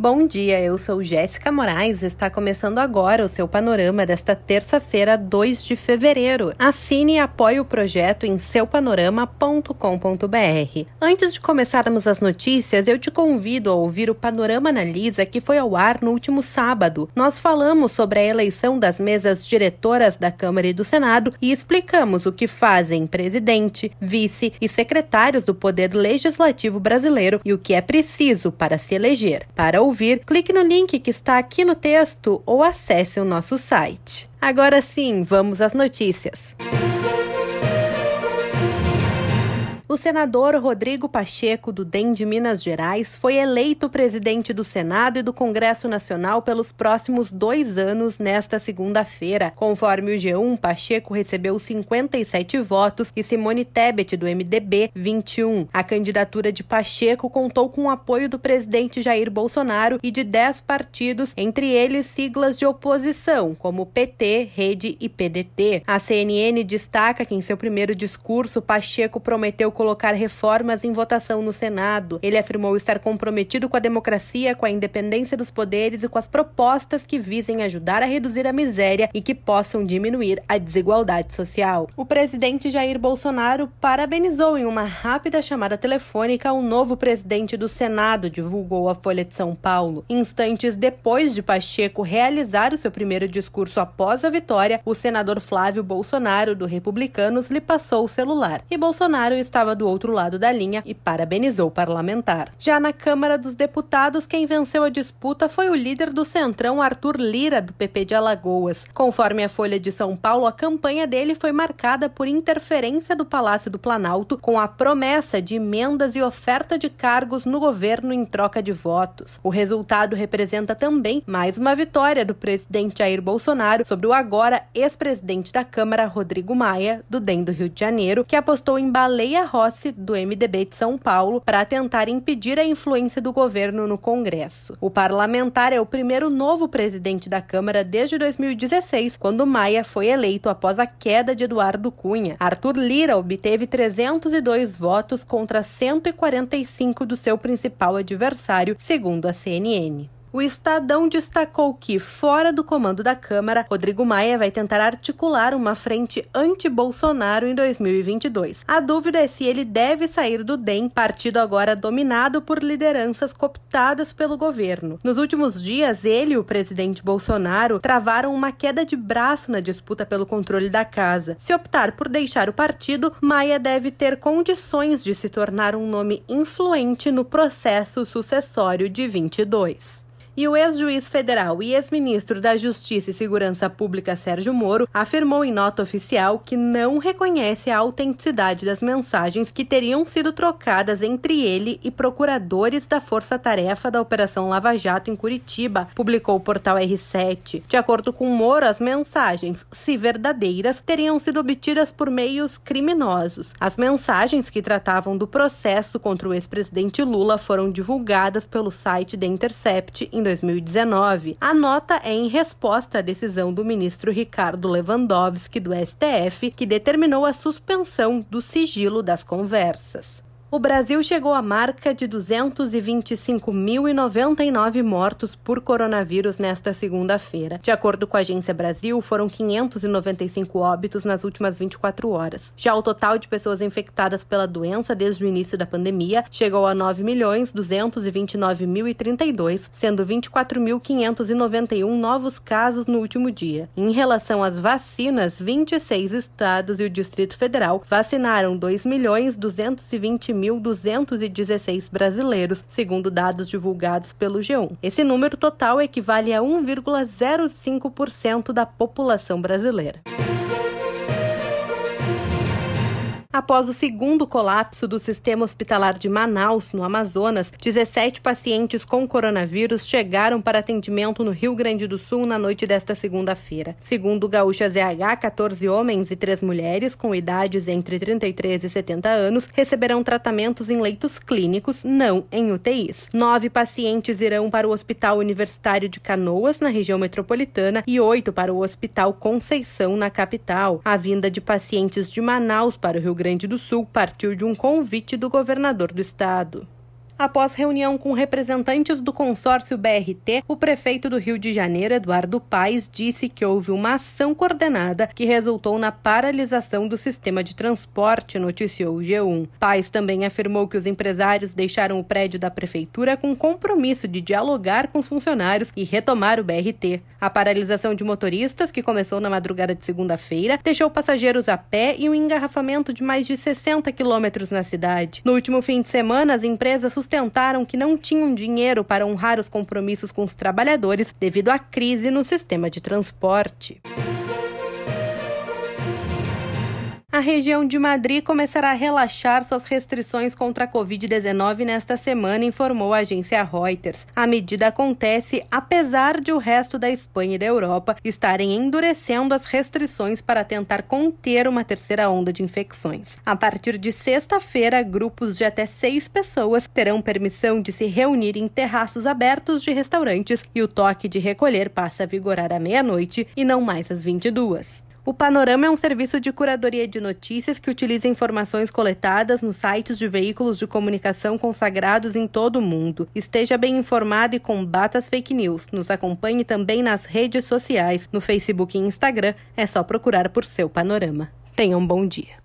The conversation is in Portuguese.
Bom dia, eu sou Jéssica Moraes. Está começando agora o seu panorama desta terça-feira, 2 de fevereiro. Assine e apoie o projeto em seupanorama.com.br. Antes de começarmos as notícias, eu te convido a ouvir o Panorama Analisa que foi ao ar no último sábado. Nós falamos sobre a eleição das mesas diretoras da Câmara e do Senado e explicamos o que fazem presidente, vice e secretários do Poder Legislativo brasileiro e o que é preciso para se eleger. Para ouvir, clique no link que está aqui no texto ou acesse o nosso site. Agora sim, vamos às notícias. O senador Rodrigo Pacheco, do DEM de Minas Gerais, foi eleito presidente do Senado e do Congresso Nacional pelos próximos dois anos nesta segunda-feira. Conforme o G1, Pacheco recebeu 57 votos e Simone Tebet, do MDB, 21. A candidatura de Pacheco contou com o apoio do presidente Jair Bolsonaro e de 10 partidos, entre eles siglas de oposição, como PT, Rede e PDT. A CNN destaca que em seu primeiro discurso, Pacheco prometeu colocar reformas em votação no Senado. Ele afirmou estar comprometido com a democracia, com a independência dos poderes e com as propostas que visem ajudar a reduzir a miséria e que possam diminuir a desigualdade social. O presidente Jair Bolsonaro parabenizou em uma rápida chamada telefônica o novo presidente do Senado, divulgou a Folha de São Paulo. Instantes depois de Pacheco realizar o seu primeiro discurso após a vitória, o senador Flávio Bolsonaro, do Republicanos, lhe passou o celular. E Bolsonaro estava estava do outro lado da linha e parabenizou o parlamentar. Já na Câmara dos Deputados, quem venceu a disputa foi o líder do Centrão, Arthur Lira, do PP de Alagoas. Conforme a Folha de São Paulo, a campanha dele foi marcada por interferência do Palácio do Planalto com a promessa de emendas e oferta de cargos no governo em troca de votos. O resultado representa também mais uma vitória do presidente Jair Bolsonaro sobre o agora ex-presidente da Câmara, Rodrigo Maia, do DEM do Rio de Janeiro, que apostou em baleia Do MDB de São Paulo, para tentar impedir a influência do governo no Congresso. O parlamentar é o primeiro novo presidente da Câmara desde 2016, quando Maia foi eleito após a queda de Eduardo Cunha. Arthur Lira obteve 302 votos contra 145 do seu principal adversário, segundo a CNN. O Estadão destacou que, fora do comando da Câmara, Rodrigo Maia vai tentar articular uma frente anti-Bolsonaro em 2022. A dúvida é se ele deve sair do DEM, partido agora dominado por lideranças cooptadas pelo governo. Nos últimos dias, ele e o presidente Bolsonaro travaram uma queda de braço na disputa pelo controle da casa. Se optar por deixar o partido, Maia deve ter condições de se tornar um nome influente no processo sucessório de 22. E o ex-juiz federal e ex-ministro da Justiça e Segurança Pública Sérgio Moro afirmou em nota oficial que não reconhece a autenticidade das mensagens que teriam sido trocadas entre ele e procuradores da Força Tarefa da Operação Lava Jato em Curitiba, publicou o portal R7. De acordo com Moro, as mensagens, se verdadeiras, teriam sido obtidas por meios criminosos. As mensagens que tratavam do processo contra o ex-presidente Lula foram divulgadas pelo site The Intercept em 2019. A nota é em resposta à decisão do ministro Ricardo Lewandowski do STF, que determinou a suspensão do sigilo das conversas o Brasil chegou à marca de 225.099 mortos por coronavírus nesta segunda-feira. De acordo com a Agência Brasil, foram 595 óbitos nas últimas 24 horas. Já o total de pessoas infectadas pela doença desde o início da pandemia chegou a 9.229.032, sendo 24.591 novos casos no último dia. Em relação às vacinas, 26 estados e o Distrito Federal vacinaram 2.220 1.216 brasileiros, segundo dados divulgados pelo G1. Esse número total equivale a 1,05% da população brasileira. Após o segundo colapso do sistema hospitalar de Manaus, no Amazonas, 17 pacientes com coronavírus chegaram para atendimento no Rio Grande do Sul na noite desta segunda-feira. Segundo o Gaúcha ZH, 14 homens e 3 mulheres com idades entre 33 e 70 anos receberão tratamentos em leitos clínicos, não em UTIs. Nove pacientes irão para o Hospital Universitário de Canoas, na região metropolitana, e oito para o Hospital Conceição, na capital. A vinda de pacientes de Manaus para o Rio Grande do Sul partiu de um convite do governador do estado. Após reunião com representantes do consórcio BRT, o prefeito do Rio de Janeiro, Eduardo Paes, disse que houve uma ação coordenada que resultou na paralisação do sistema de transporte, noticiou o G1. Paes também afirmou que os empresários deixaram o prédio da prefeitura com compromisso de dialogar com os funcionários e retomar o BRT. A paralisação de motoristas, que começou na madrugada de segunda-feira, deixou passageiros a pé e um engarrafamento de mais de 60 quilômetros na cidade. No último fim de semana, as empresas sustentaram que não tinham dinheiro para honrar os compromissos com os trabalhadores devido à crise no sistema de transporte. A região de Madrid começará a relaxar suas restrições contra a Covid-19 nesta semana, informou a agência Reuters. A medida acontece apesar de o resto da Espanha e da Europa estarem endurecendo as restrições para tentar conter uma terceira onda de infecções. A partir de sexta-feira, grupos de até seis pessoas terão permissão de se reunir em terraços abertos de restaurantes e o toque de recolher passa a vigorar à meia-noite e não mais às 22. O Panorama é um serviço de curadoria de notícias que utiliza informações coletadas nos sites de veículos de comunicação consagrados em todo o mundo. Esteja bem informado e combata as fake news. Nos acompanhe também nas redes sociais, no Facebook e Instagram. É só procurar por seu Panorama. Tenha um bom dia.